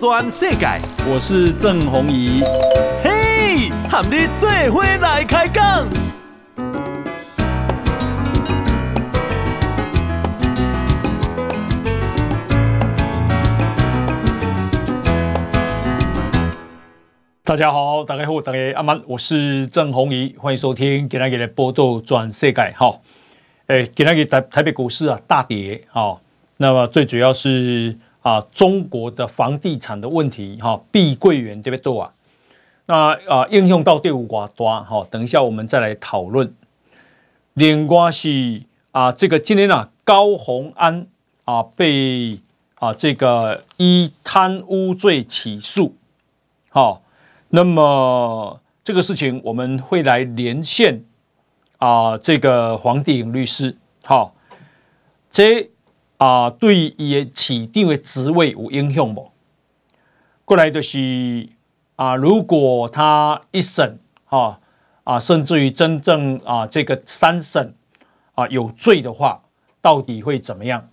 转世界。我是郑弘仪。嘿，和你做伙来开讲。大家好，大家好，大家阿曼，我是郑弘仪，欢迎收听今天的报道全世界。好，诶，今天台台北股市啊大跌，好，那么最主要是。啊，中国的房地产的问题，哈，碧桂园对不对啊，那啊应用到第五寡端，哈，等一下我们再来讨论。另外是啊，这个今天啊，高虹安啊被啊这个以贪污罪起诉，好，那么这个事情我们会来连线啊，这个黄帝颖律师，好，这。啊，对伊的起定的职位有影响不？过来就是啊，如果他一审啊啊，甚至于真正啊这个三审啊有罪的话，到底会怎么样？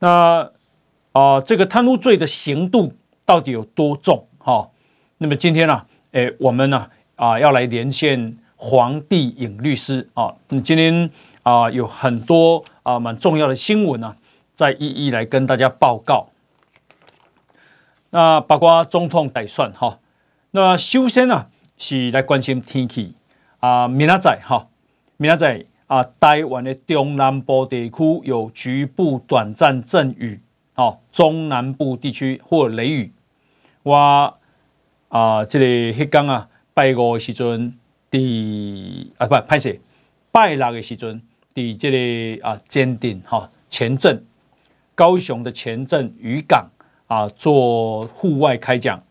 那啊，这个贪污罪的刑度到底有多重？哈，那么今天呢，诶，我们呢啊要来连线黄帝颖律师啊，你今天啊有很多。啊，蛮重要的新闻啊，再一一来跟大家报告。那包括总统大选哈，那首先呢是来关心天气啊，明仔载哈，明仔载啊，台湾的中南部地区有局部短暂阵雨，哦，中南部地区或雷雨。我啊，这个迄天啊，拜五的时阵，第啊不，歹势，拜六的时阵。的这里啊，坚定哈前镇，高雄的前镇渔港啊，做户外开讲。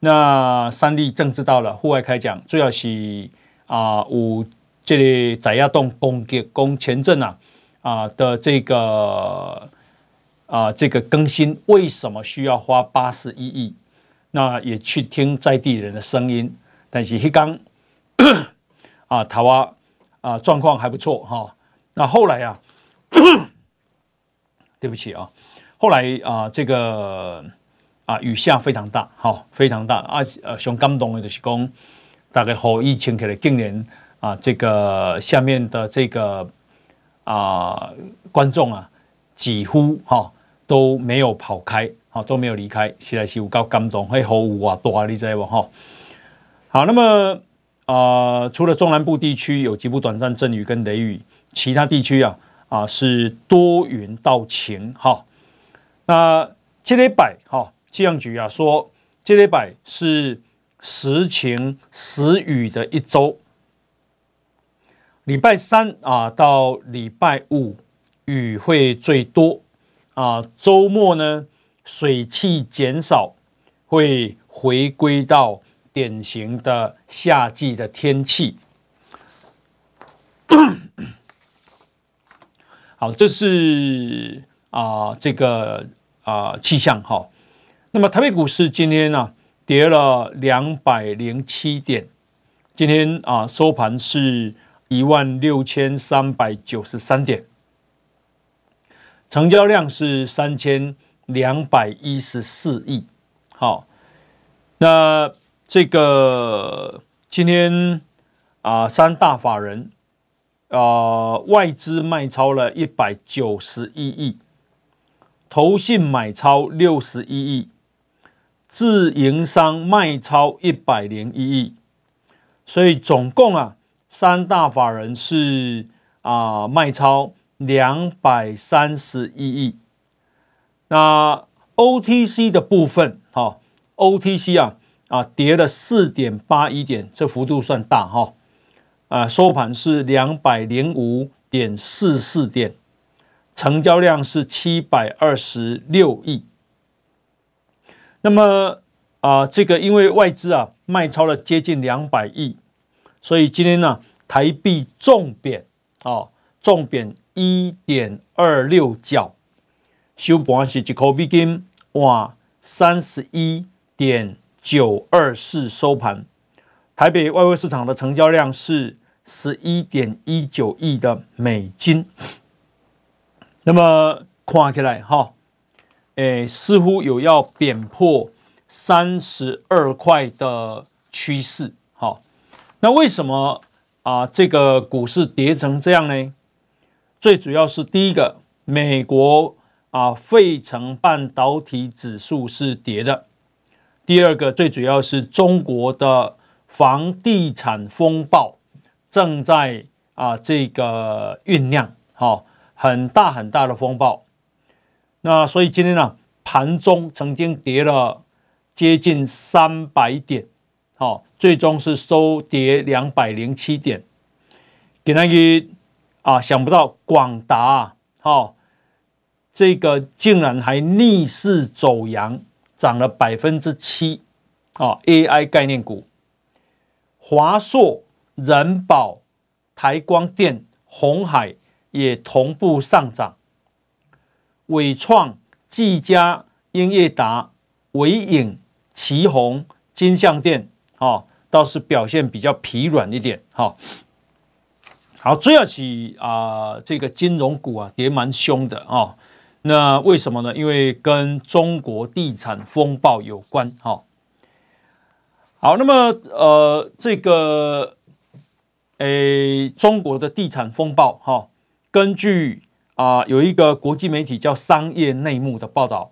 那三立正知道了户外开讲，主要是啊，有这里在亚东攻击攻前镇啊啊的这个啊这个更新，为什么需要花八十一亿？那也去听在地人的声音，但是一刚 啊，台湾。啊，状况还不错哈。那后来啊，对不起啊，后来啊，这个啊雨下非常大，哈，非常大啊。呃，上感动的就是讲，大概后疫情起来，今年啊，这个下面的这个啊观众啊，几乎哈都没有跑开，哈都没有离开，实在是有够感动，嘿，好哇多啊，你知不哈？好，那么。啊、除了中南部地区有局部短暂阵雨跟雷雨，其他地区啊啊是多云到晴哈。那这礼拜哈，气象局啊说，这礼拜是时晴时雨的一周。礼拜三啊到礼拜五雨会最多啊，周末呢水汽减少，会回归到。典型的夏季的天气，好，这是啊、这个啊、气象哈。那么台北股市今天呢、啊、跌了两百零七点，今天啊收盘是一万六千三百九十三点，成交量是三千两百一十四亿。好，那。这个今天啊，三大法人啊，外资卖超了一百九十一亿，投信买超六十一亿，自营商卖超一百零一亿，所以总共啊，三大法人是啊卖超两百三十一亿。那 OTC 的部分，哈，OTC 啊。啊，跌了四点八一点，这幅度算大哈。啊，收盘是两百零五点四四点，成交量是七百二十六亿。那么啊，这个因为外资啊卖超了接近两百亿，所以今天呢、台币重贬啊，重贬一点二六角，收盘是一块美金哇，三十一点。九二四收盘，台北外汇市场的成交量是十一点一九亿的美金。那么看起来哈，诶，似乎有要贬破三十二块的趋势。好，那为什么啊这个股市跌成这样呢？最主要是第一个，美国啊费城半导体指数是跌的；第二个，最主要是中国的房地产风暴正在啊这个酝酿，好，很大很大的风暴。那所以今天呢，盘中曾经跌了接近三百点，好，最终是收跌两百零七点。给那个啊，想不到广达啊，好，这个竟然还逆势走阳，涨了百分之七，啊，AI 概念股，华硕、人保、台光电、红海也同步上涨。伟创、技嘉、英业达、纬颖、奇鋐、金像电，哦，倒是表现比较疲软一点，哈、好，追下去啊，这个金融股啊跌蛮凶的哦。那为什么呢？因为跟中国地产风暴有关，哈、好，那么呃，这个诶，中国的地产风暴，哈、根据。啊，有一个国际媒体叫《商业内幕》的报道，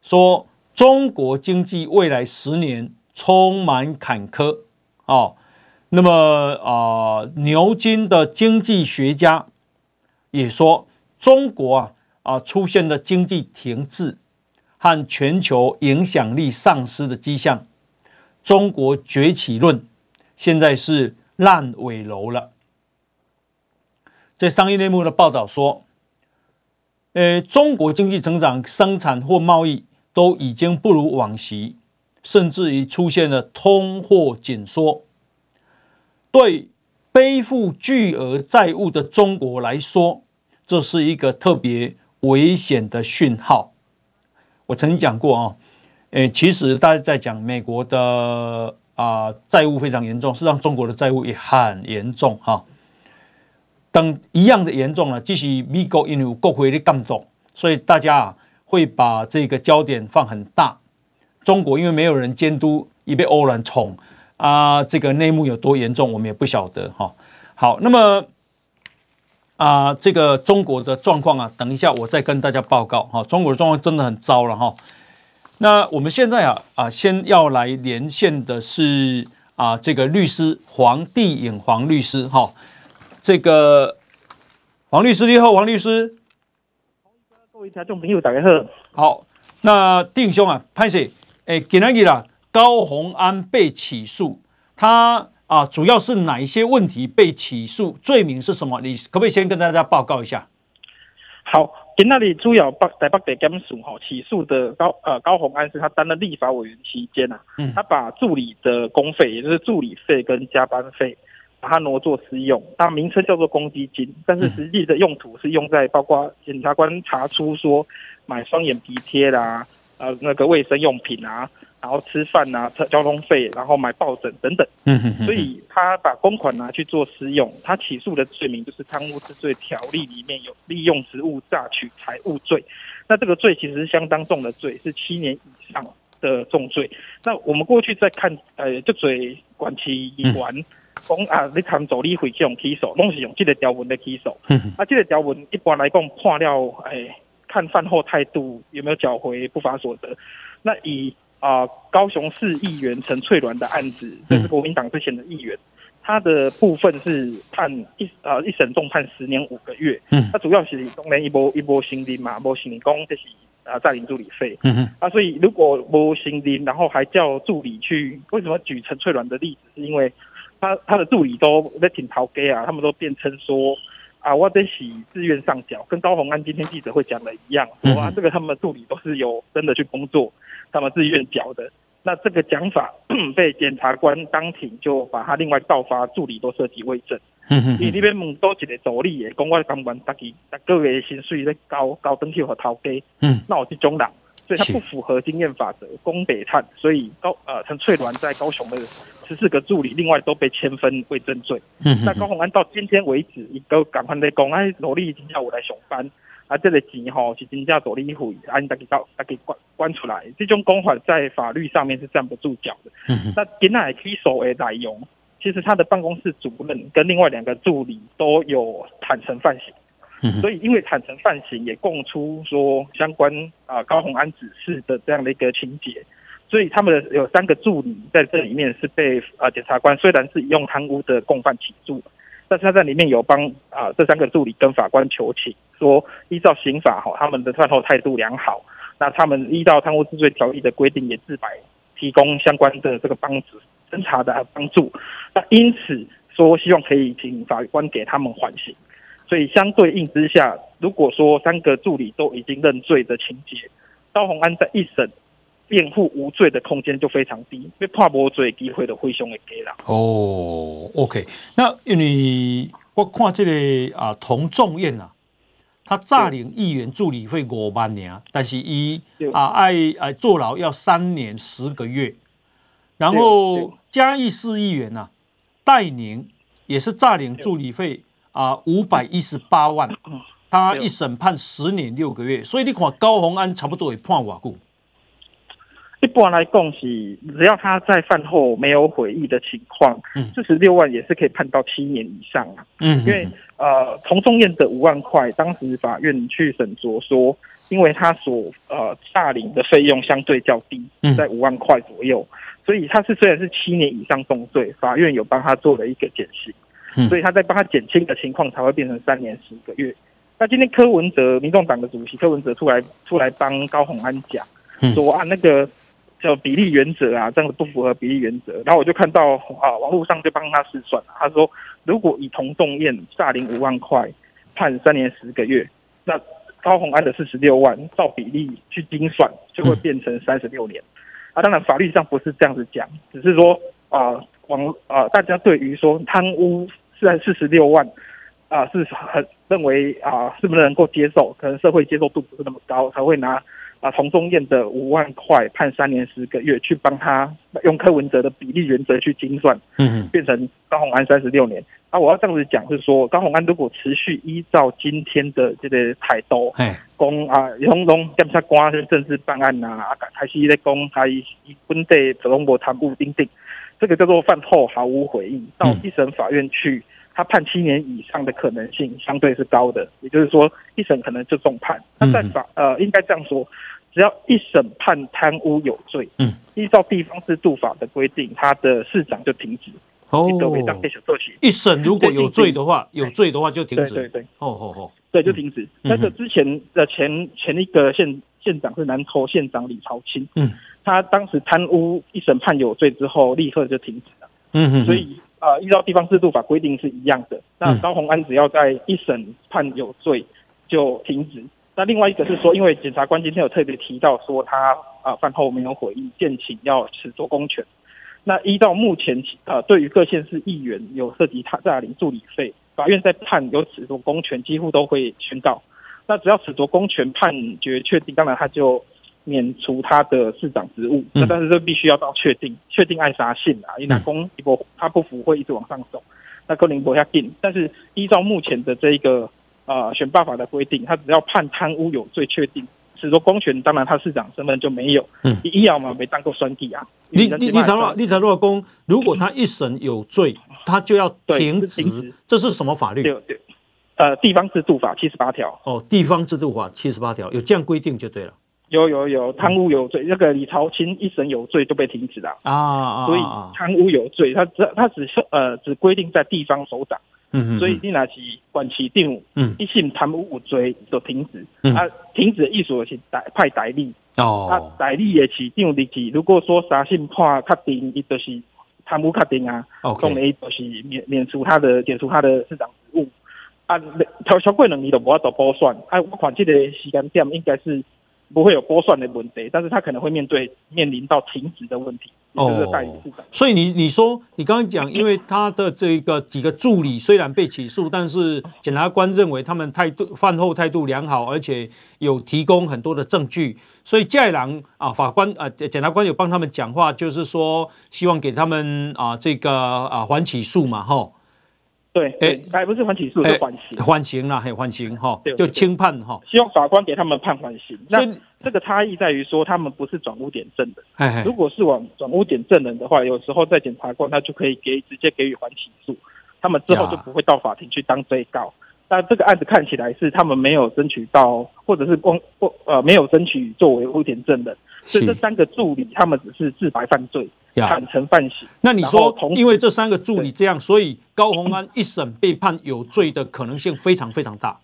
说中国经济未来十年充满坎坷。哦，那么啊，牛津的经济学家也说，中国啊啊出现了经济停滞和全球影响力丧失的迹象，中国崛起论现在是烂尾楼了。在商业内幕的报道说，呃，中国经济成长、生产或贸易都已经不如往昔，甚至于出现了通货紧缩。对背负巨额债务的中国来说，这是一个特别危险的讯号。我曾经讲过啊，呃，其实大家在讲美国的啊债务非常严重，事实上中国的债务也很严重哈。等一样的严重了，即使美国因为有国会的干预，所以大家啊会把这个焦点放很大。中国因为没有人监督，已被欧然宠啊，这个内幕有多严重，我们也不晓得哈。好，那么啊，这个中国的状况啊，等一下我再跟大家报告哈。中国的状况真的很糟了哈。那我们现在啊啊，先要来连线的是啊，这个律师黄帝颖黄律师哈。这个黄律师你好，黄律师，各位听众朋友大家好。好，那定兄啊，潘 Sir，诶，今天啦，高虹安被起诉，他啊，主要是哪一些问题被起诉？罪名是什么？你可不可以先跟大家报告一下？好，今那里主要北台北地检署哈起诉的高呃高虹安是他担任立法委员期间呐、啊，嗯，他把助理的公费，也就是助理费跟加班费。把它挪作私用，它名称叫做公积金，但是实际的用途是用在包括检察官查出说买双眼皮贴啦，呃，那个卫生用品啊，然后吃饭啊，交通费，然后买抱枕等等。所以他把公款拿去做私用，他起诉的罪名就是《贪污治罪条例》里面有利用职务榨取财物罪。那这个罪其实是相当重的罪，是七年以上的重罪。那我们过去在看，呃，就嘴管其一完。嗯讲啊，你参助理会这种起诉，拢是用这个条文的起诉。啊，这个条文一般来讲判了，哎，看饭后态度有没有缴回不法所得。那以啊、呃、高雄市议员陈翠鸾的案子，这是国民党之前的议员，他的部分是判一啊、呃、一审重判十年五个月。嗯，他主要是当然一波一波新丁嘛，无成功就是啊占领助理费。嗯哼，啊，所以如果无新丁，然后还叫助理去，为什么举陈翠鸾的例子？是因为他他的助理都在挺逃给啊，他们都辩称说啊，我得洗自愿上缴，跟高虹安今天记者会讲的一样，说啊，这个他们的助理都是有真的去工作，他们自愿缴的。那这个讲法被检察官当庭就把他另外告发助理都涉及伪证。你那边问多几个助理的，公我感官大家大各位薪水在高高登去和逃给，嗯，那我是中党。所以它不符合经验法则，公北探，所以高呃陈翠鸾在高雄的十四个助理，另外都被千分伪证罪。嗯，那高虹安到今天为止，一个赶快在公安努力已经叫我来上班，啊，这个钱吼是真正做理费，按大家到大家关关出来，这种公款在法律上面是站不住脚的。嗯、那今仔起诉的内容，其实他的办公室主任跟另外两个助理都有坦诚犯行。所以因为坦承犯行，也供出说相关啊高虹安指示的这样的一个情节，所以他们有三个助理在这里面是被啊检察官虽然是用贪污的共犯起诉。但是他在里面有帮啊这三个助理跟法官求情，说依照刑法哈，他们的犯后态度良好，那他们依照贪污治罪条例的规定也自白提供相关的这个帮助侦查的帮助，那因此说希望可以请法官给他们缓刑，所以相对应之下，如果说三个助理都已经认罪的情节，高虹安在一审。辩护无罪的空间就非常低，被判无罪机会的非常的低啦。哦，OK，那因为我看这个啊，童仲彦啊，他诈领议员助理费五万年，但是一啊爱爱坐牢要三年十个月。然后嘉义市议员啊，戴宁也是诈领助理费啊五百一十八万，他一审判十年六个月。所以你看高虹安差不多也判瓦固？一般来讲是，只要他在犯后没有悔意的情况，四十六万也是可以判到七年以上啊。嗯，因为呃，童仲彦的五万块，当时法院去审酌说，因为他所呃诈领的费用相对较低，在五万块左右，所以他是虽然是七年以上重罪，法院有帮他做了一个减刑，所以他在帮他减轻的情况才会变成三年十个月。那今天柯文哲，民众党的主席柯文哲出来出来帮高宏安讲，说啊那个。叫比例原则啊，这样子不符合比例原则。然后我就看到啊，网络上就帮他试算，他说如果以童仲彦诈领五万块判三年十个月，那高宏安的四十六万照比例去精算，就会变成三十六年。啊，当然法律上不是这样子讲，只是说啊，网啊大家对于说贪污是在四十六万啊，是很认为啊，是不是能够接受？可能社会接受度不是那么高，才会拿。啊，童中燕的五万块判三年十个月，去帮他用柯文哲的比例原则去精算，嗯，变成高虹安三十六年。啊，我要这样子讲，是说高虹安如果持续依照今天的这个态度，讲啊，拢拢检察官是政治办案呐，啊，还是咧讲他以本地普通无贪污定定，这个叫做饭后毫无回应，到一审法院去，他判七年以上的可能性相对是高的，也就是说一审可能就重判。那在法呃，应该这样说。只要一审判贪污有罪，嗯，依照地方制度法的规定，他的市长就停职。哦，一审如果有罪的话，有罪的话就停止。对对对，哦哦哦，对，就停止。那个之前的前前一个县县长是南投县长李朝清，嗯，他当时贪污一审判有罪之后，立刻就停止了。嗯嗯，所以啊，依照地方制度法规定是一样的。那高虹安只要在一审判有罪就停止。那另外一个是说，因为检察官今天有特别提到说他啊犯后没有悔意，建请要褫夺公权。那依照目前呃对于各县市议员有涉及他诈领助理费，法院在判有褫夺公权，几乎都会宣告。那只要褫夺公权判决确定，当然他就免除他的市长职务。那但是这必须要到确定，确定爱啥性啊？因为公一波他不服会一直往上走，那可能不下定。但是依照目前的这一个。啊、呃，选罢法的规定，他只要判贪污有罪确定，是说公权，当然他市长身份就没有。嗯，一要嘛没当过选举啊。你你你查若你查若公，如果他一审有罪，他就要停职，这是什么法律？对对，呃，地方制度法七十八条。哦，地方制度法七十八条有这样规定就对了。有有有，贪污有罪，那个李朝清一审有罪就被停止了。啊，啊。所以贪污有罪，他只他只是呃只规定在地方首长。嗯，所以你那是管其定，嗯，一性贪污有罪就停止，嗯，啊，停止的意思是代派代理，哦，啊，代理的市长立即，如果说啥性判确定，伊就是贪污确定啊，哦，当然就是免免除他的解除他的市长职务，啊，超超过两年就无法度补选，啊，我看这个时间点应该是。不会有拨算的问题，但是他可能会面对面临到停职的问题。哦，所以你你说你刚刚讲，因为他的这个几个助理虽然被起诉，但是检察官认为他们态度饭后态度良好，而且有提供很多的证据，所以在郎啊法官啊检察官有帮他们讲话，就是说希望给他们啊这个啊缓起诉嘛，哈。对，哎，还不是缓起诉，是缓刑，缓刑啦，还有缓刑哈，就轻判哈。希望法官给他们判缓刑。那这个差异在于说，他们不是转污点证人。如果是往转污点证人的话，有时候在检察官他就可以给直接给予缓起诉，他们之后就不会到法庭去当被告。但这个案子看起来是他们没有争取到，或者是公不呃没有争取作为污点证人，所以这三个助理他们只是自白犯罪。坦承犯行。那你说，因为这三个助理这样，所以高宏安一审被判有罪的可能性非常非常大。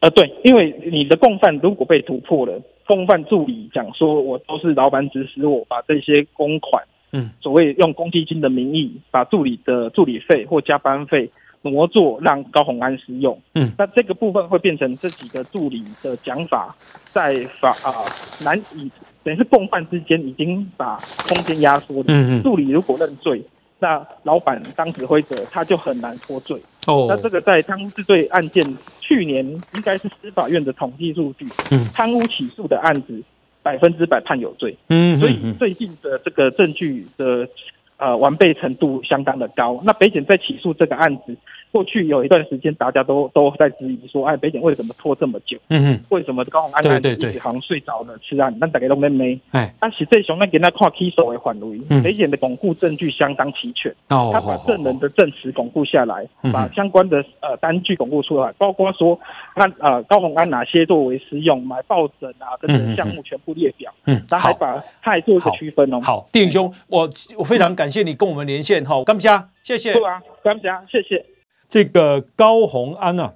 呃，对，因为你的共犯如果被突破了，共犯助理讲说，我都是老板指使我把这些公款，嗯，所谓用公积金的名义把助理的助理费或加班费挪作让高宏安使用，嗯，那这个部分会变成这几个助理的讲法在法啊、呃、难以。等于是共犯之间已经把空间压缩了。嗯嗯。助理如果认罪，那老板当指挥者他就很难脱罪。哦。那这个在贪污治罪案件，去年应该是司法院的统计数据。嗯。贪污起诉的案子，百分之百判有罪。嗯。所以最近的这个证据的呃完备程度相当的高。那北检在起诉这个案子。过去有一段时间，大家都都在质疑说，哎，北检为什么拖这么久？嗯哼，为什么高宏安一直好像睡着了吃案？那大家都没没。哎，但实际上，那给他看起诉的范围，北检的巩固证据相当齐全。哦，他把证人的证词巩固下来，把相关的呃单据巩固出来，包括说他呃高宏安哪些作为私用买抱枕啊等等项目全部列表。嗯，他还把他还做一个区分哦。好，弟兄，我我非常感谢你跟我们连线哈，感谢，谢谢。对啊，感谢，谢谢。这个高虹安呢，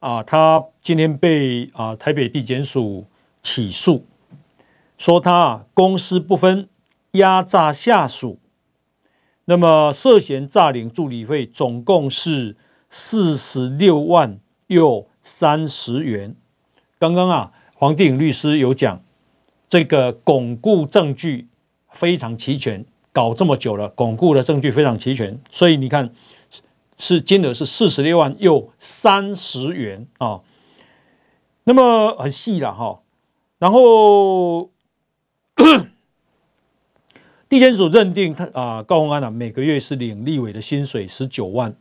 啊，他今天被啊台北地检署起诉，说他啊公私不分，压榨下属，那么涉嫌诈领助理费，总共是四十六万又三十元。刚刚啊，黄帝颖律师有讲，这个巩固证据非常齐全，搞这么久了，巩固的证据非常齐全，所以你看。是金额是四十六万又三十元啊，那么很细了哈。然后 地检署认定他啊高虹安啊每个月是领立委的薪水十九万，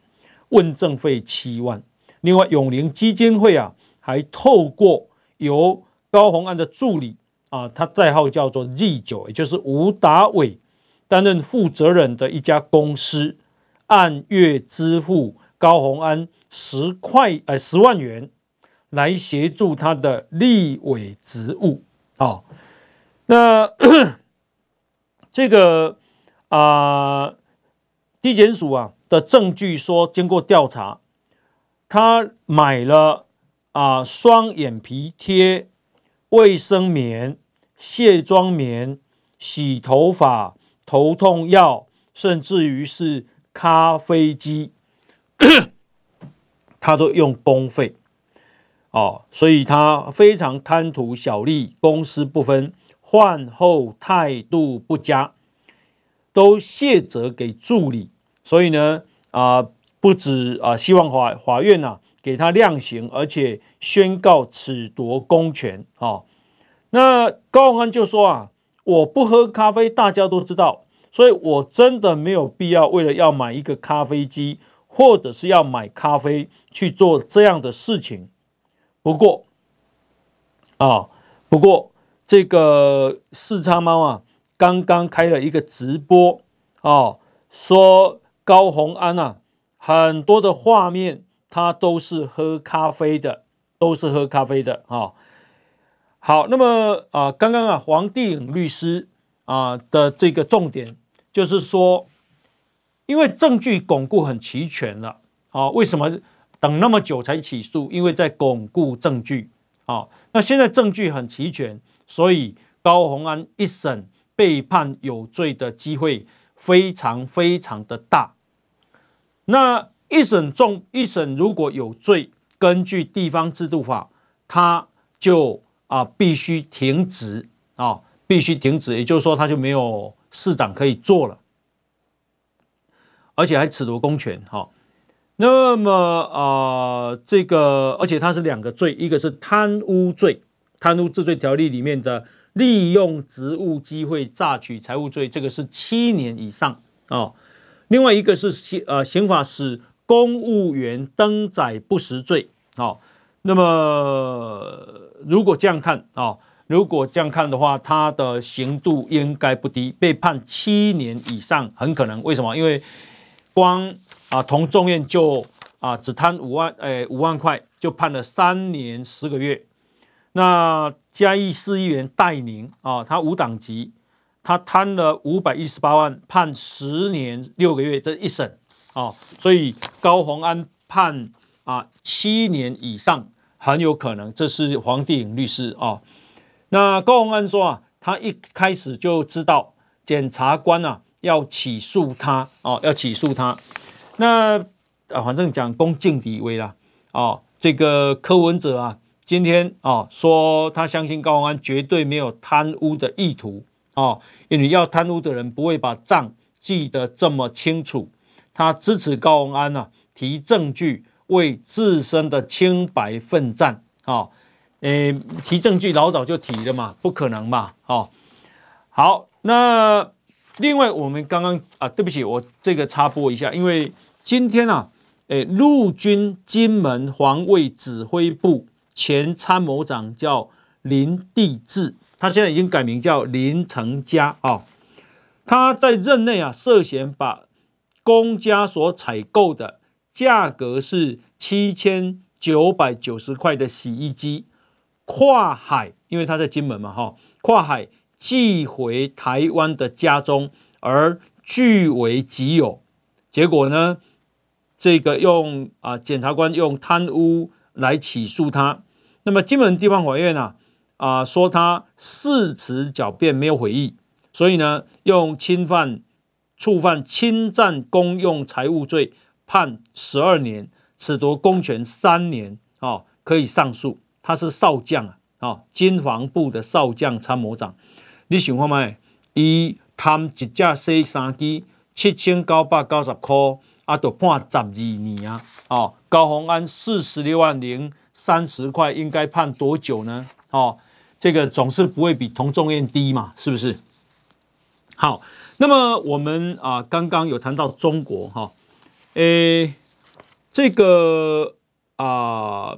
问政费七万。另外永龄基金会啊还透过由高虹安的助理啊，他代号叫做 Z 九，也就是吴达伟担任负责人的一家公司。按月支付高虹安十块呃十万元，来协助他的立委职务啊、哦。那 这个啊、地检署啊的证据说，经过调查，他买了啊双眼皮贴、卫生棉、卸妆棉、洗头发、头痛药，甚至于是。咖啡机，他都用公费哦，所以他非常贪图小利，公私不分，饭后态度不佳，都卸责给助理。所以呢，啊、不止啊、希望法法院、啊、给他量刑，而且宣告褫夺公权、哦。那高虹安就说啊，我不喝咖啡，大家都知道。所以我真的没有必要为了要买一个咖啡机，或者是要买咖啡去做这样的事情。不过，啊，不过这个四叉猫啊，刚刚开了一个直播啊，说高红安啊，很多的画面他都是喝咖啡的，都是喝咖啡的啊。好，那么啊，刚刚啊，黄帝颖律师。啊的这个重点就是说，因为证据巩固很齐全了啊，为什么等那么久才起诉？因为在巩固证据啊。那现在证据很齐全，所以高虹安一审被判有罪的机会非常非常的大。那一审中一审如果有罪，根据地方制度法，他就啊必须停职啊。必须停止，也就是说，他就没有市长可以做了，而且还褫夺公权。哈，那么啊、呃，这个，而且他是两个罪，一个是贪污罪，贪污治罪条例里面的利用职务机会诈取财物罪，这个是七年以上啊、另外一个是刑呃刑法使公务员登载不实罪。好，那么如果这样看啊，如果这样看的话，他的刑度应该不低，被判七年以上，很可能。为什么？因为光啊，同众院就啊只贪五万，诶五万块就判了三年十个月。那嘉义市议员戴宁啊，他无党籍，他贪了五百一十八万，判十年六个月，这一审啊，所以高虹安判啊七年以上，很有可能。这是黄帝颖律师啊。那高虹安说啊，他一开始就知道检察官啊要起诉他哦，要起诉他。那啊，反正讲恭敬地位啦哦，这个柯文哲啊。今天啊，说他相信高虹安绝对没有贪污的意图啊，因为要贪污的人不会把账记得这么清楚。他支持高虹安啊，提证据为自身的清白奋战啊。诶，提证据老早就提了嘛，不可能嘛。哦，好，那另外我们刚刚啊，对不起，我这个插播一下，因为今天啊，诶，陆军金门防卫指挥部。前参谋长叫林地志，他现在已经改名叫林成嘉啊。他在任内啊，涉嫌把公家所采购的价格是七千九百九十块的洗衣机跨海，因为他在金门嘛哈，跨海寄回台湾的家中而据为己有。结果呢，这个用啊，检察官用贪污来起诉他。那么金门地方法院呢，啊，说他誓词狡辩，没有悔意，所以呢，用侵犯、触犯侵占公用财物罪判十二年，褫夺公权三年，啊，可以上诉。他是少将啊，啊，经防部的少将参谋长。你想看没？伊贪一架 C 三机七千九百九十块，啊，就判十二年啊，哦，高虹安四十六万零。三十块应该判多久呢？哦，这个总是不会比童仲彦低嘛，是不是？好，那么我们啊刚刚有谈到中国哈，诶，这个啊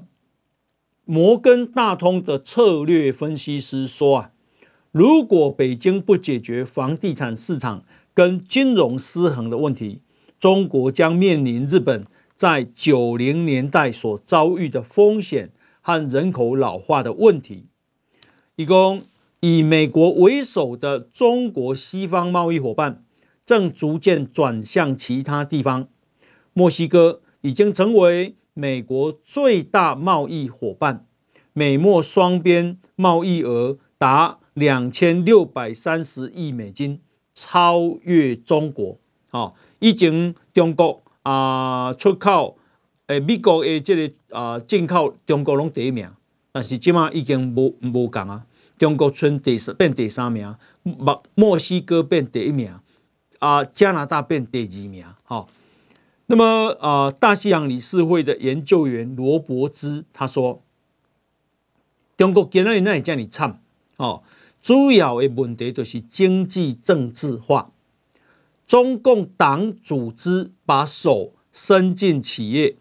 摩根大通的策略分析师说啊，如果北京不解决房地产市场跟金融失衡的问题，中国将面临日本。在九零年代所遭遇的风险和人口老化的问题，一共以美国为首的中国西方贸易伙伴正逐渐转向其他地方。墨西哥已经成为美国最大贸易伙伴，美墨双边贸易额达两千六百三十亿美金，超越中国。啊，已经中国。啊、出口诶，美国诶，这个啊，进口中国拢第一名，但是即马已经无无共啊。中国村第三变第三名，墨墨西哥变第一名，啊、加拿大变第二名。好、那么、呃，大西洋理事会的研究员罗伯兹他说，中国今日哪会这么惨？哦，主要的问题就是经济政治化。中共党组织把手伸进企业，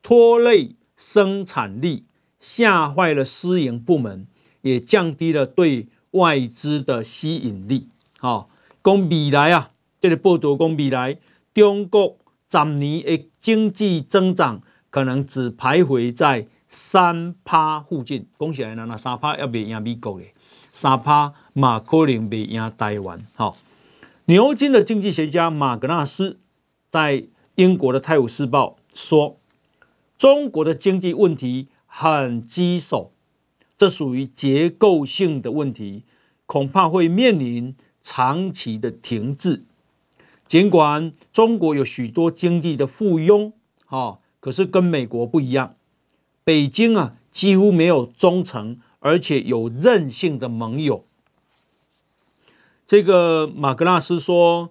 拖累生产力，吓坏了私营部门，也降低了对外资的吸引力。好，讲未来啊，这个报道讲未来，中国今年的经济增长可能只徘徊在三趴附近。恭喜来了，那三趴要袂赢美国的，三趴嘛可能袂赢台湾。好。牛津的经济学家马格纳斯在英国的《泰晤士报》说：“中国的经济问题很棘手，这属于结构性的问题，恐怕会面临长期的停滞。尽管中国有许多经济的附庸，啊，可是跟美国不一样，北京啊几乎没有忠诚而且有韧性的盟友。”这个马格纳斯说：“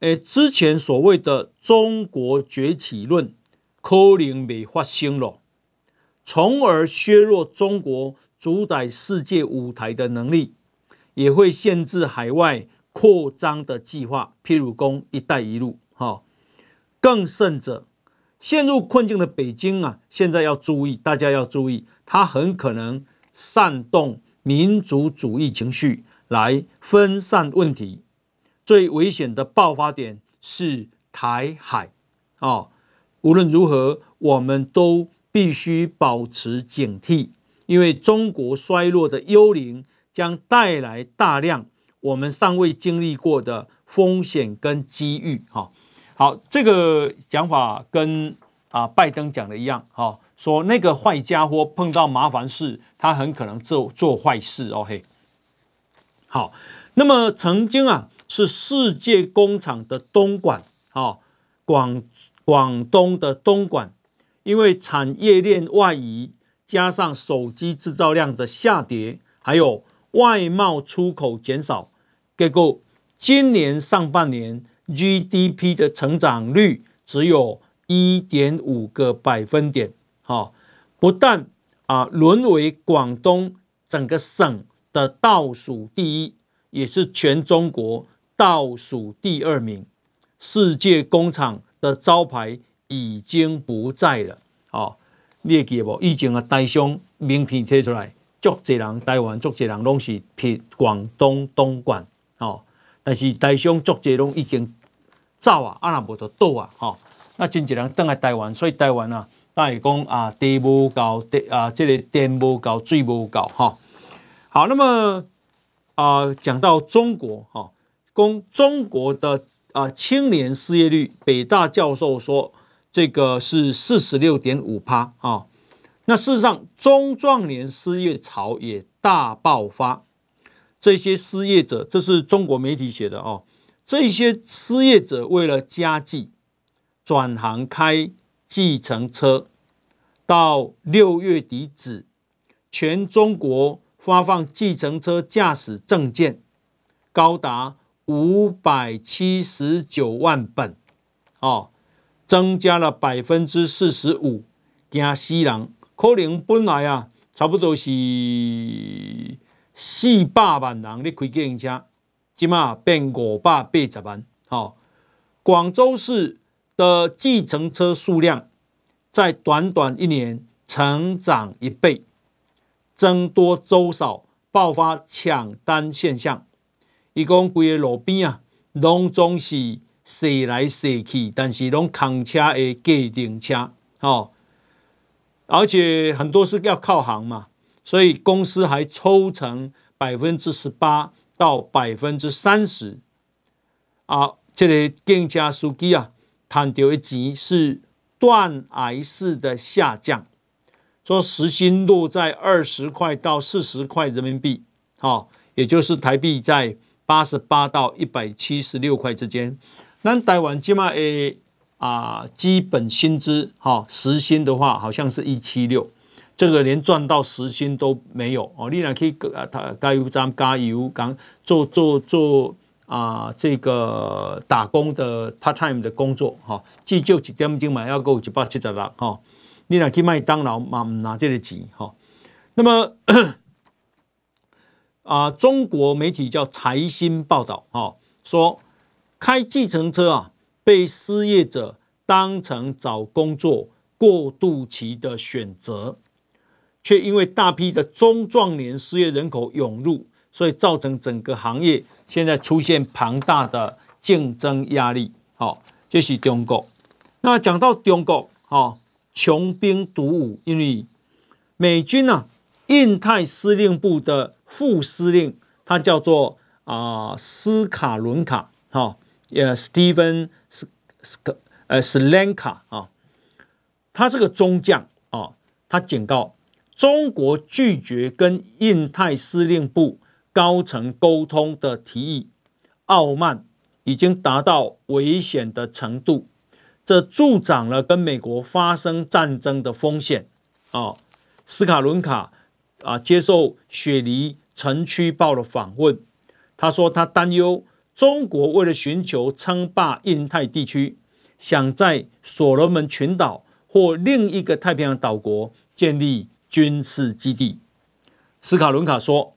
诶，之前所谓的中国崛起论可能没发生了，从而削弱中国主宰世界舞台的能力，也会限制海外扩张的计划，譬如说‘一带一路’哈。更甚者，陷入困境的北京啊，现在要注意，大家要注意，它很可能煽动民族主义情绪来分散问题。最危险的爆发点是台海啊！无论如何，我们都必须保持警惕，因为中国衰落的幽灵将带来大量我们尚未经历过的风险跟机遇。哈，好，这个讲法跟啊拜登讲的一样，哈，说那个坏家伙碰到麻烦事，他很可能做做坏事。OK，好，那么曾经啊。是世界工厂的东莞，啊，广广东的东莞，因为产业链外移，加上手机制造量的下跌，还有外贸出口减少，结果今年上半年 GDP 的成长率只有一点五个百分点，哈，不但啊沦为广东整个省的倒数第一，也是全中国。倒数第二名，世界工厂的招牌已经不在了。哦，你会记得不？以前啊，台商名片贴出来，足侪人台湾足侪人拢是撇广东东莞。但是台商足侪拢已经走啊，啊那无就倒啊。哦，那真侪人倒来台湾，所以台湾啊，大家讲啊，地无够，地啊，这个电无够，水无够。哈、哦，好，那么啊，讲到中国，哈、哦。供中国的啊青年失业率，北大教授说这个是四十六点五趴啊。那事实上，中壮年失业潮也大爆发。这些失业者，这是中国媒体写的哦。这些失业者为了家计，转行开计程车。到六月底止，全中国发放计程车驾驶证件高达。五百七十九万本，哦，增加了百分之四十五。惊死人，可能本来啊，差不多是四百万人咧开计程车，即嘛变五百八十万。哦，广州市的计程车数量在短短一年成长一倍，增多粥少，爆发抢单现象。伊讲规个路边啊，拢总是驶来驶去，但是拢空车的计程车，哦，而且很多是要靠行嘛，所以公司还抽成百分之十八到百分之三十，啊，这个计程车司机啊，赚到一级是断崖式的下降，说时薪落在二十块到四十块人民币，哦，也就是台币在。八十八到一百七十六块之间，那台湾起码诶啊，基本薪资哈，时薪的话好像是一七六，这个连赚到时薪都没有哦。你俩去啊，他加油站加油，刚做做做啊，这个打工的 part time 的工作哈，至少一点钟嘛要够一百七十六哈。你俩去麦当劳嘛唔拿这个钱哈，那么。啊，中国媒体叫财新报道，哈，说开计程车啊，被失业者当成找工作过渡期的选择，却因为大批的中壮年失业人口涌入，所以造成整个行业现在出现庞大的竞争压力。好，这是中国。那讲到中国，哈，穷兵黩武，因为美军呢、啊，印太司令部的。副司令，他叫做啊斯卡伦卡，哈，呃，Steven 斯斯呃斯兰卡啊，他是个中将啊，他警告中国拒绝跟印太司令部高层沟通的提议，傲慢已经达到危险的程度，这助长了跟美国发生战争的风险啊。斯卡伦卡啊，接受雪梨。城区报的访问，他说他担忧中国为了寻求称霸印太地区，想在所罗门群岛或另一个太平洋岛国建立军事基地。斯卡伦卡说，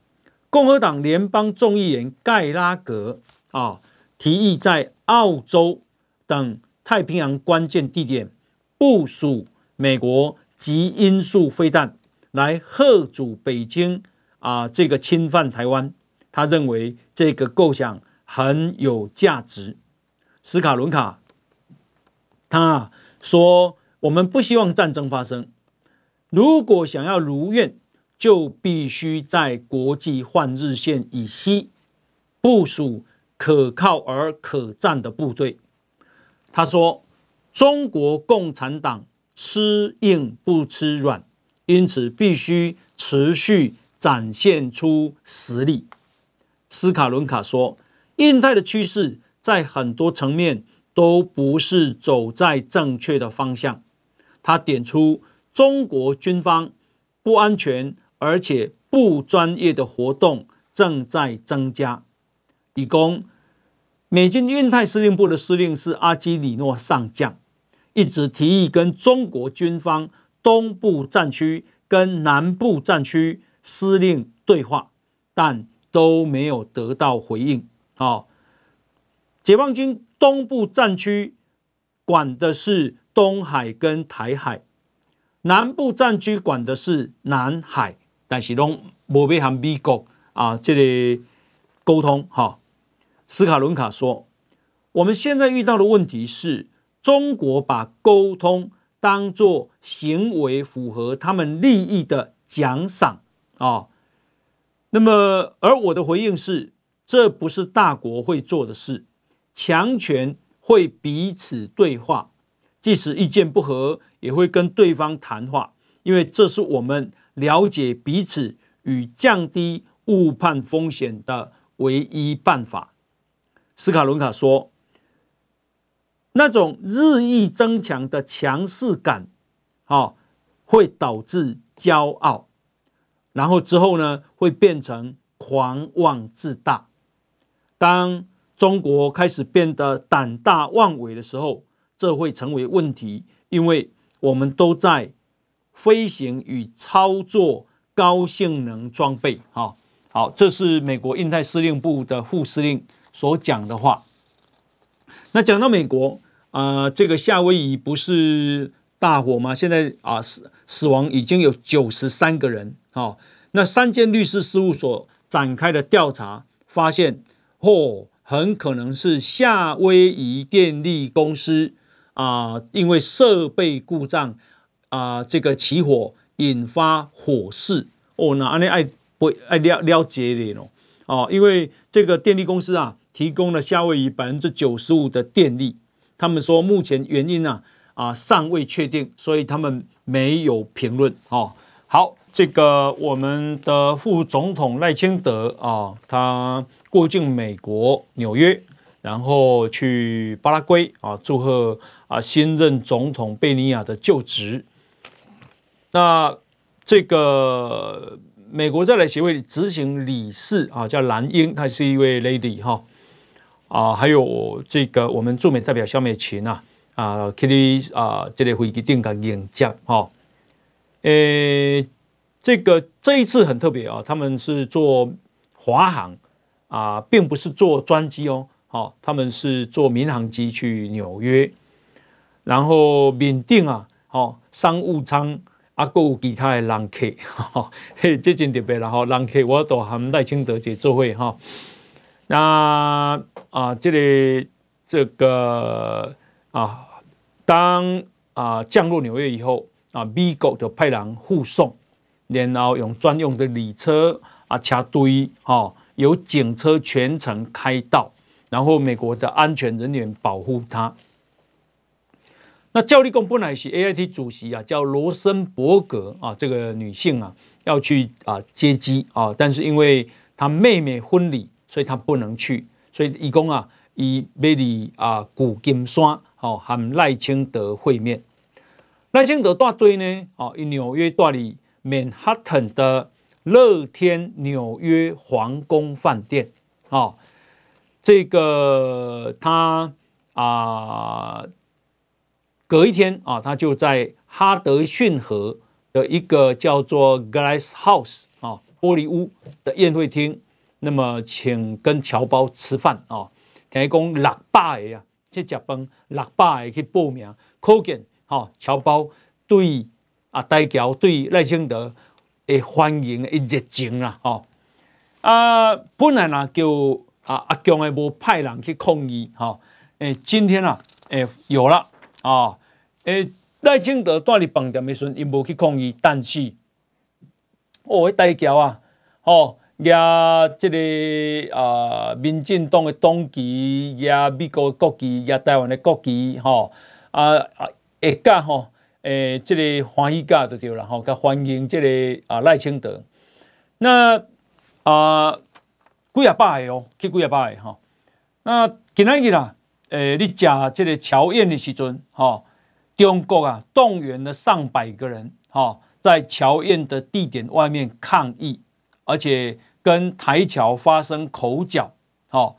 共和党联邦众议员盖拉格啊提议在澳洲等太平洋关键地点部署美国极音速飞弹来吓阻北京啊，这个侵犯台湾。他认为这个构想很有价值。斯卡伦卡他说：“我们不希望战争发生。如果想要如愿，就必须在国际换日线以西部署可靠而可战的部队。”他说。中国共产党吃硬不吃软，因此必须持续展现出实力。斯卡伦卡说，印太的趋势在很多层面都不是走在正确的方向。他点出中国军方不安全而且不专业的活动正在增加。以供美军印太司令部的司令是阿基里诺上将。一直提议跟中国军方东部战区跟南部战区司令对话，但都没有得到回应。好，解放军东部战区管的是东海跟台海，南部战区管的是南海，但是都没被和美国啊这里沟通。哈，斯卡伦卡说，我们现在遇到的问题是。中国把沟通当作行为符合他们利益的奖赏啊，那么而我的回应是，这不是大国会做的事，强权会彼此对话，即使意见不合，也会跟对方谈话，因为这是我们了解彼此与降低误判风险的唯一办法。斯卡伦卡说。那种日益增强的强势感，啊，会导致骄傲，然后之后呢，会变成狂妄自大。当中国开始变得胆大妄为的时候，这会成为问题，因为我们都在飞行与操作高性能装备。好，好，这是美国印太司令部的副司令所讲的话。那讲到美国。啊、呃，这个夏威夷不是大火吗？现在啊，死死亡已经有九十三个人。哦，那三间律师事务所展开的调查发现，哦，很可能是夏威夷电力公司啊、因为设备故障啊、呃，这个起火引发火势。哦，那安尼爱不爱了了解一点哦。哦，因为这个电力公司啊，提供了夏威夷百分之九十五的电力。他们说，目前原因呢啊，啊尚未确定，所以他们没有评论哦。好，这个我们的副总统赖清德啊，他过境美国纽约，然后去巴拉圭啊，祝贺啊新任总统贝尼亚的就职。那这个美国在台协会执行理事啊，叫蓝英，她是一位 lady 哈。啊，还有这个我们驻美代表肖美琴啊，啊，，Kitty 啊，这个飞机顶个演讲哈，诶，这个这一次很特别啊，他们是坐华航啊，并不是坐专机哦，好，他们是坐民航机去纽约，然后缅定啊，好，商务舱啊，还有其他的人客，哈，嘿，这真特别了哈，人客我都含赖清德姐做会哈。那啊，这里这个啊，当啊降落纽约以后啊，美国就派人护送，然后用专用的礼车啊车队，哈，由警车全程开道，然后美国的安全人员保护他。那教立功本来是 AIT 主席啊，叫罗森伯格啊，这个女性啊要去啊接机啊，但是因为她妹妹婚礼。所以她不能去，所以伊讲啊，以美丽啊旧金山，哦，和赖清德会面。赖清德带队呢，哦，以纽约大理曼哈顿的乐天纽约皇宫饭店，哦，这个他啊，隔一天啊，他就在哈德逊河的一个叫做 Glass House 啊玻璃屋的宴会厅。那么，请跟侨胞吃饭啊！听讲六百个啊，去食饭六百个去报名，可见哈侨胞对啊大桥对赖清德的欢迎的热情啦，哈啊本来呢就啊阿强的无派人去抗议，哈诶今天啊诶有了啊诶赖清德带你饭店的时候，伊无去抗议，但是哦台侨啊，哦。压这个啊、呃，民进党的党旗，压美国的国旗，压台湾的国旗，吼啊啊，会甲吼诶，这个欢喜甲就对了吼，甲欢迎这个啊赖清德。那啊，几啊百个哦，去几啊百个吼。那今仔日啦，诶、你食这个侨宴的时阵，吼，中国啊动员了上百个人，吼，在侨宴的地点外面抗议。而且跟台侨发生口角，好，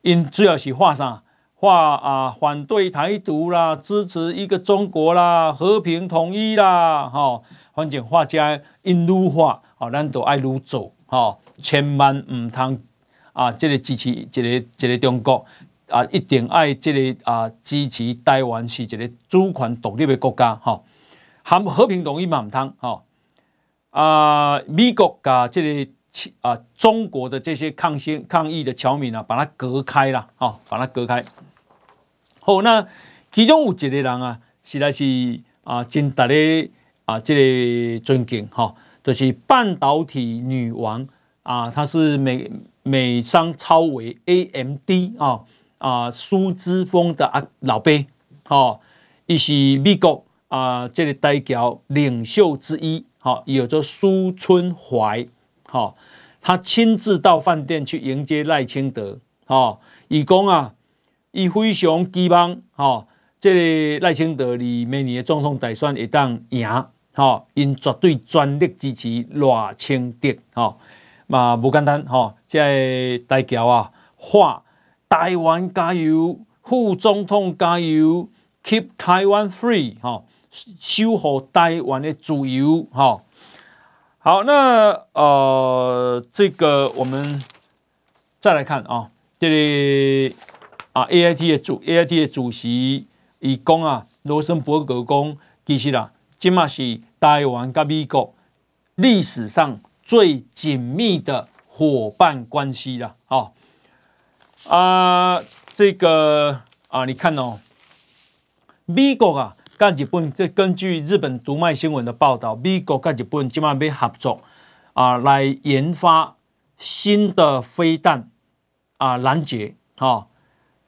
因主要是画啥？画啊，反对台独啦，支持一个中国啦，和平统一啦，哈，反正画家因愈画，好，咱都爱愈做，哈，千万唔通啊，这个支持一个一个中国啊，一定爱这个啊支持台湾是一个主权独立的国家，哈，和和平统一嘛唔通，哈。啊，美国噶这个啊，中国的这些抗新抗议的侨民啊，把它隔开了，哈，把它隔开。好，那其中有一个人啊，实在是啊，真大的啊，这个尊敬哈，就是半导体女王啊，她是美美商超微 AMD 啊啊，苏之峰的啊老爸，哈，伊是美国啊，这个代表领袖之一。好，有着苏春怀，好，他亲自到饭店去迎接赖清德，好，伊讲啊，伊非常希望，哈，这个赖清德离明年的总统大选会当赢，哈，因绝对全力支持赖清德，哈，嘛不简单，哈，即个代表啊，话台湾加油，副总统加油，Keep Taiwan Free，哈。守护台湾的自由，哈，好，那呃，这个我们再来看啊，这里啊，A I T 的主 A I T 的主席伊讲啊，罗森伯格讲，其实啦，这嘛是台湾跟美国历史上最紧密的伙伴关系啦，好啊，这个啊，你看哦，美国啊。跟日本，这根据日本读卖新闻的报道，美国跟日本今晚要合作啊，来研发新的飞弹啊，拦截哈。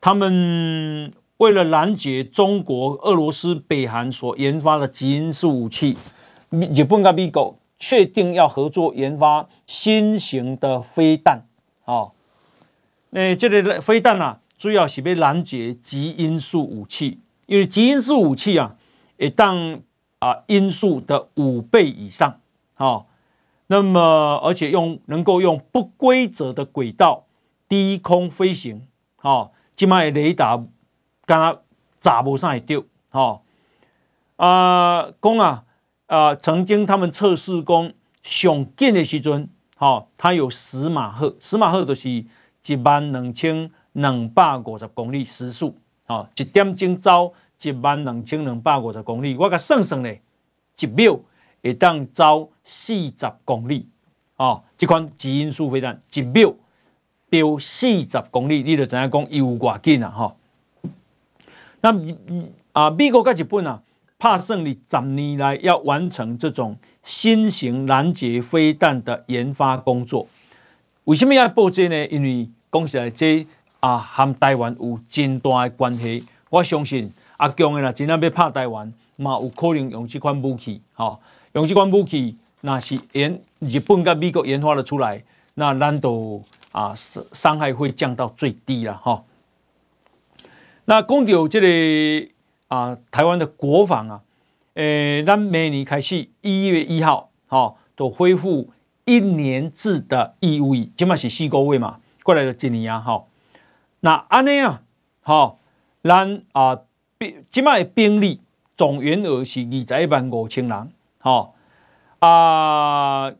他们为了拦截中国、俄罗斯、北韩所研发的基因式武器，日本跟美国确定要合作研发新型的飞弹。哦，那这个飞弹啊，主要是被拦截极音速武器，因为极音速武器啊。一旦啊，音速的五倍以上，好，那么而且用能够用不规则的轨道低空飞行，好，即卖雷达敢若查无啥会着，好，啊，讲啊，啊，曾经他们测试过上近的时阵，好，它有十马赫，十马赫就是一万两千两百五十公里时速，哦，一点钟走。一万两千两百五十公里，我甲算算咧，一秒会当走四十公里，哦，这款基因素飞弹一秒飙四十公里，你就知影讲有偌紧啊，哈。那啊，美国甲日本啊，拍算伫十年来要完成这种新型拦截飞弹的研发工作。为什么要报这呢？因为讲实在，这啊，和台湾有真大的关系，我相信。阿强的啦，真正要拍台湾，嘛有可能用这款武器，吼，用这款武器，那是研日本跟美国研发的出来，那难道啊伤伤害会降到最低了，哈。那讲到这个啊，台湾的国防啊，诶、咱明年开始一月一号，吼，都恢复一年制的义务役，起码是四个月嘛，过来就一年啊，哈。那安尼啊，好，咱啊。即卖的兵力总员额是二十一万五千人，吼啊，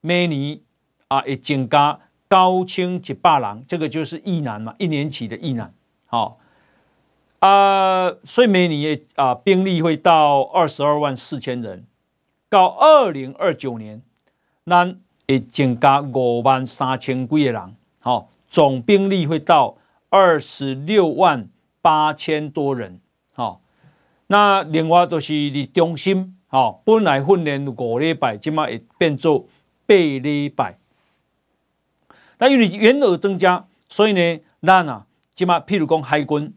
每年啊会增加高清一百人，这个就是役男嘛，一年期的役男，吼啊，所以每年啊兵力会到二十二万四千人，到二零二九年，咱会增加五万三千几个人，好，总兵力会到二十六万八千多人，好，那另外就是你中心，好，本来训练五礼拜，今麦会变做八礼拜，那因为员额增加，所以呢，咱啊，今麦譬如讲海军。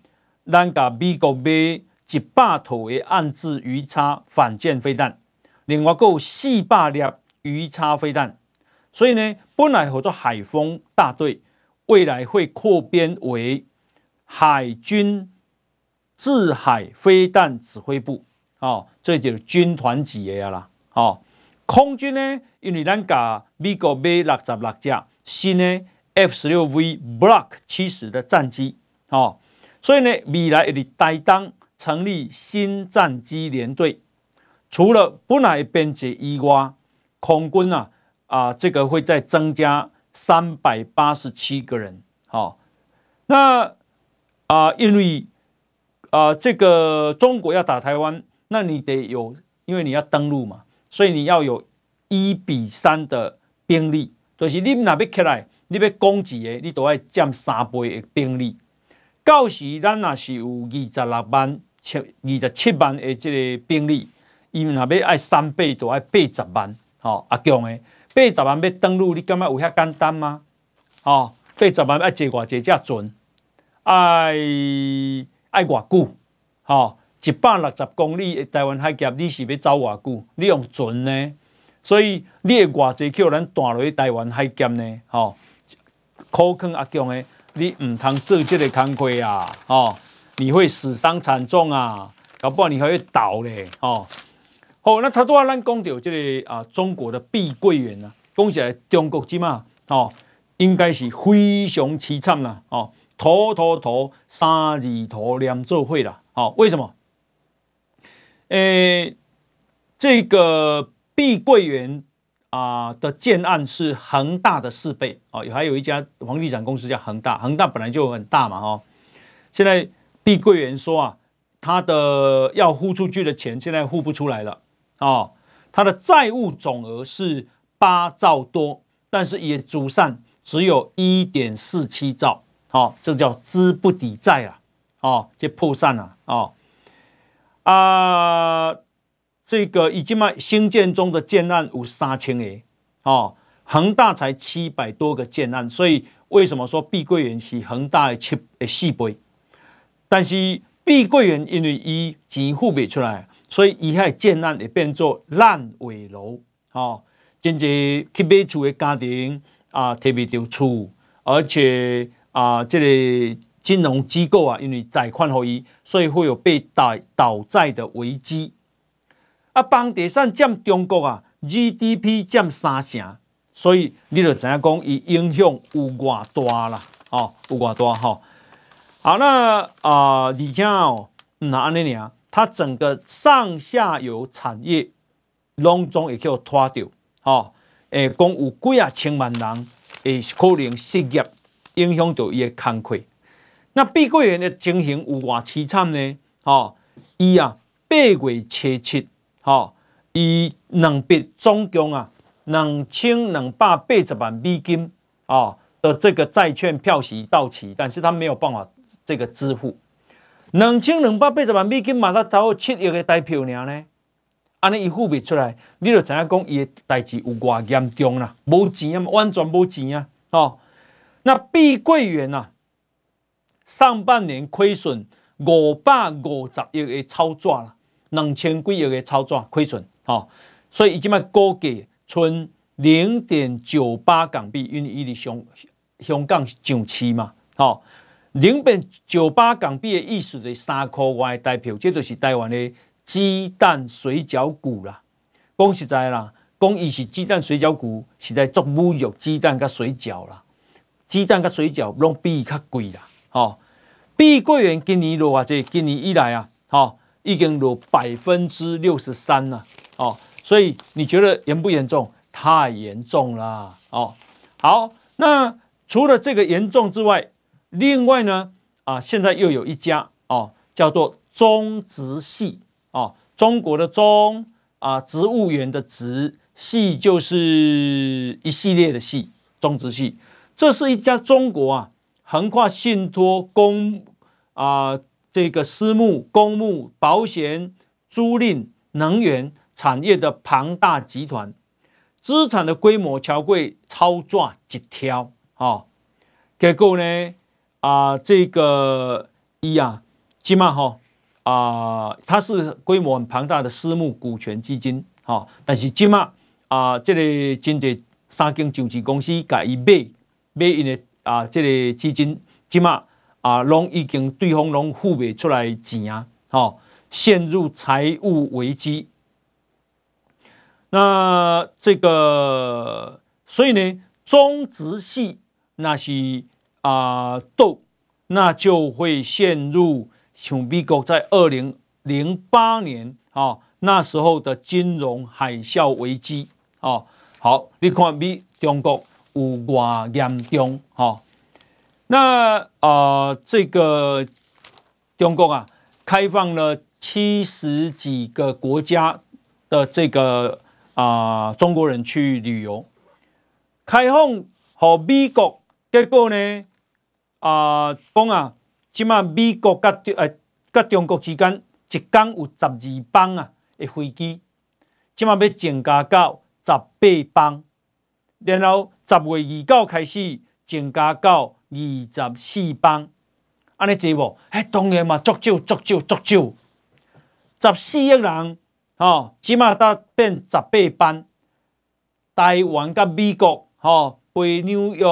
咱甲美国买一百套的岸置鱼叉反舰飞弹，另外还有四百粒鱼叉飞弹，所以呢，本来合作海风大队，未来会扩编为海军制海飞弹指挥部，哦，这就是军团级的啦，哦，空军呢，因为咱甲美国买六十六架新的 F 十六 V Block 七十的战机，哦。所以呢，未来会台东成立新战机联队，除了本来的编制以外，空军啊啊，这个会再增加三百八十七个人。好，那啊，因为啊，这个中国要打台湾，那你得有，因为你要登陆嘛，所以你要有一比三的兵力，就是你哪边起来，你要攻击的，你都要占三倍的兵力。到时咱若是有二十六万七二十七万的这个兵力，伊若要爱三倍，就爱八十万。吼，阿强诶，八十万要登陆，你感觉有遐简单吗？吼，八十万要坐偌济只船？爱爱偌久？吼，一百六十公里的台湾海峡，你是要走偌久？你用船呢？所以你会偌济叫咱弹落去台湾海峡呢？吼，可坑阿强诶。你唔通做这个工课啊，哦，你会死伤惨重啊，搞不好你还会倒嘞，哦，好，那他都要咱讲到这个啊，中国的碧桂园啊，讲起来中国之嘛，哦，应该是非常凄惨啦，哦，土土土三字头两做会啦，哦，为什么？诶，这个碧桂园。啊的建案是恒大的四倍哦，还有一家房地产公司叫恒大，恒大本来就很大嘛哦。现在碧桂园说啊，他的要付出去的钱现在付不出来了哦，他的债务总额是八兆多，但是也主善只有一点四七兆，哦，这叫资不抵债啊，哦，这破产了哦啊。这个已经嘛，新建中的建案有三千个，哦，恒大才七百多个建案，所以为什么说碧桂园是恒大的七的四倍？但是碧桂园因为伊钱付不出来，所以伊遐建案会变做烂尾楼，哦，真济去买厝的家庭啊，特别就厝，而且啊，这个金融机构啊，因为贷款互伊，所以会有被倒倒债的危机。啊，房地产占中国啊 GDP 占三成，所以你就知影讲伊影响有偌大啦，哦，有偌大哈。好，那啊，而且哦，那安尼尔，它整个上下游产业拢总会叫拖掉，哦，诶，讲有几啊千万人会可能失业，影响到伊的工课。那碧桂园的情形有偌凄惨呢？哦，伊啊八月初七。好，以两笔总共啊两千两百八十万美金啊的这个债券票息到期，但是他没有办法这个支付两千两百八十万美金嘛，他只有七亿的代票尔呢，安尼伊付不出来，你就知影讲伊的代志有偌严重啦，无钱啊，完全无钱啊，哦，那碧桂园啊，上半年亏损五百五十亿的操作啦。两千几亿的操作亏损，哦，所以已经卖估计存零点九八港币，因为伊伫香香港上市嘛，哦，零点九八港币的意思是三块外代表，这就是台湾的鸡蛋水饺股啦。讲实在啦，讲伊是鸡蛋水饺股，是在做侮辱鸡蛋跟水饺啦。鸡蛋跟水饺拢比伊较贵啦，哦，碧桂园今年落啊，这今年以来啊，哦。已经有百分之六十三了，哦，所以你觉得严不严重？太严重了，哦，好，那除了这个严重之外，另外呢，啊，现在又有一家哦，叫做中植系啊，中国的中啊，植物园的植，系就是一系列的系，中植系。这是一家中国啊，横跨信托公啊，这个私募、公募、保险、租赁、能源产业的庞大集团，资产的规模超过超赚一条啊。结果呢啊，这个一啊。起码哈啊，它是规模很庞大的私募股权基金哈，但是起码啊，这个真济三间上市公司甲伊买买因的啊，这个基金起码啊，拢已经对方拢付不出来钱啊，哈，陷入财务危机。那这个所以呢，中植系那是啊斗，那就会陷入。像美国在二零零八年啊，那时候的金融海啸危机啊，好，你看美中国有多严重哈？那啊、这个中国啊，开放了七十几个国家的这个啊、中国人去旅游，开放和美国，结果呢啊讲啊。即马美国甲中诶甲中国之间一共有十二班啊诶飞机，即马要增加到十八班，然后十月二九开始增加到二十四班，安尼侪无？哎，当然嘛，足少足少足少，十四亿人吼，即马才变十八班，台湾甲美国吼飞纽约、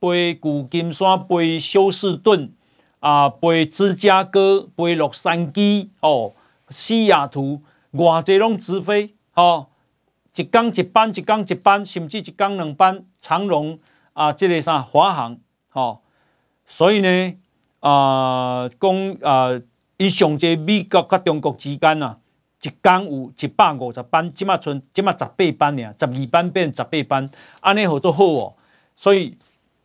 飞旧金山、飞休斯顿。啊，飞芝加哥，飞洛杉矶，哦，西雅图，偌济拢直飞，哦，一天一班，一天一班，甚至一天两班，长荣啊，这个啥华航，哦，所以呢，啊，讲啊，以上这美国甲中国之间啊，一天有一百五十班，即马剩即马十八班尔，十二班变十八班，安尼好做好哦，所以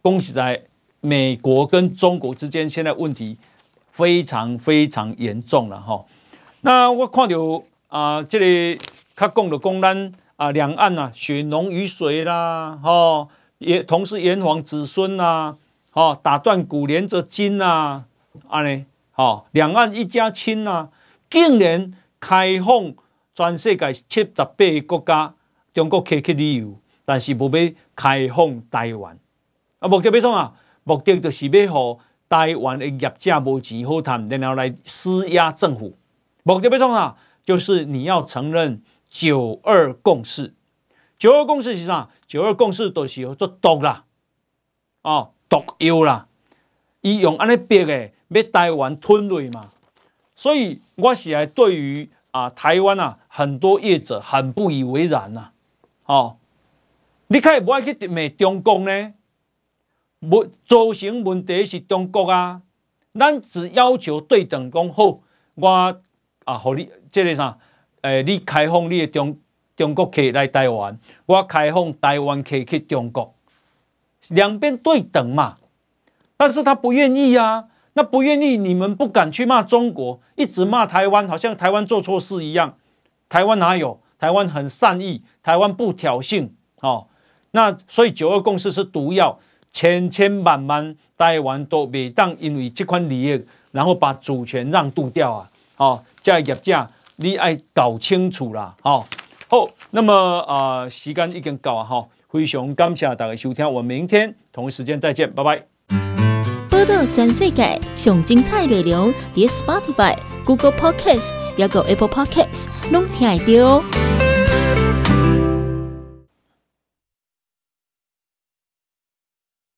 讲实在。美国跟中国之间现在问题非常非常严重了哈。那我看到啊，这里他讲的公单啊，两岸啊，血浓于水啦，哈，也同是炎黄子孙呐，哈，打断骨连着筋呐，啊呢，哈，两岸一家亲呐，竟然开放全世界七十八个国家，中国客去旅游，但是不要开放台湾，啊，目的要创啊？目的就是要让台湾的业者无钱好谈，然后来施压政府。目的要创啊？就是你要承认九二共识。九二共识是啥？九二共识就是要做毒啦，哦，毒药啦。伊用安尼逼的，要台湾吞落嘛。所以我是来对于啊台湾啊很多业者很不以为然呐。哦，你可以不爱去骂中共呢？问造成问题是中国啊，咱只要求对等讲好，我啊，和你这个啥，诶、欸，你开放你的中中国客来台湾，我开放台湾客去中国，两边对等嘛。但是他不愿意啊，那不愿意，你们不敢去骂中国，一直骂台湾，好像台湾做错事一样。台湾哪有？台湾很善意，台湾不挑衅，哦，那所以九二共识是毒药。千千万万台湾都未当因为这款利益，然后把主权让渡掉啊！哦，这业者你要搞清楚啦！哦，好，那么啊、呃，时间已经到啊！哈，非常感谢大家收听，我们明天同一时间再见，拜拜。报道全世界上精彩内容，点 Spotify、Google Podcasts，还有 Apple Podcasts，拢听得到。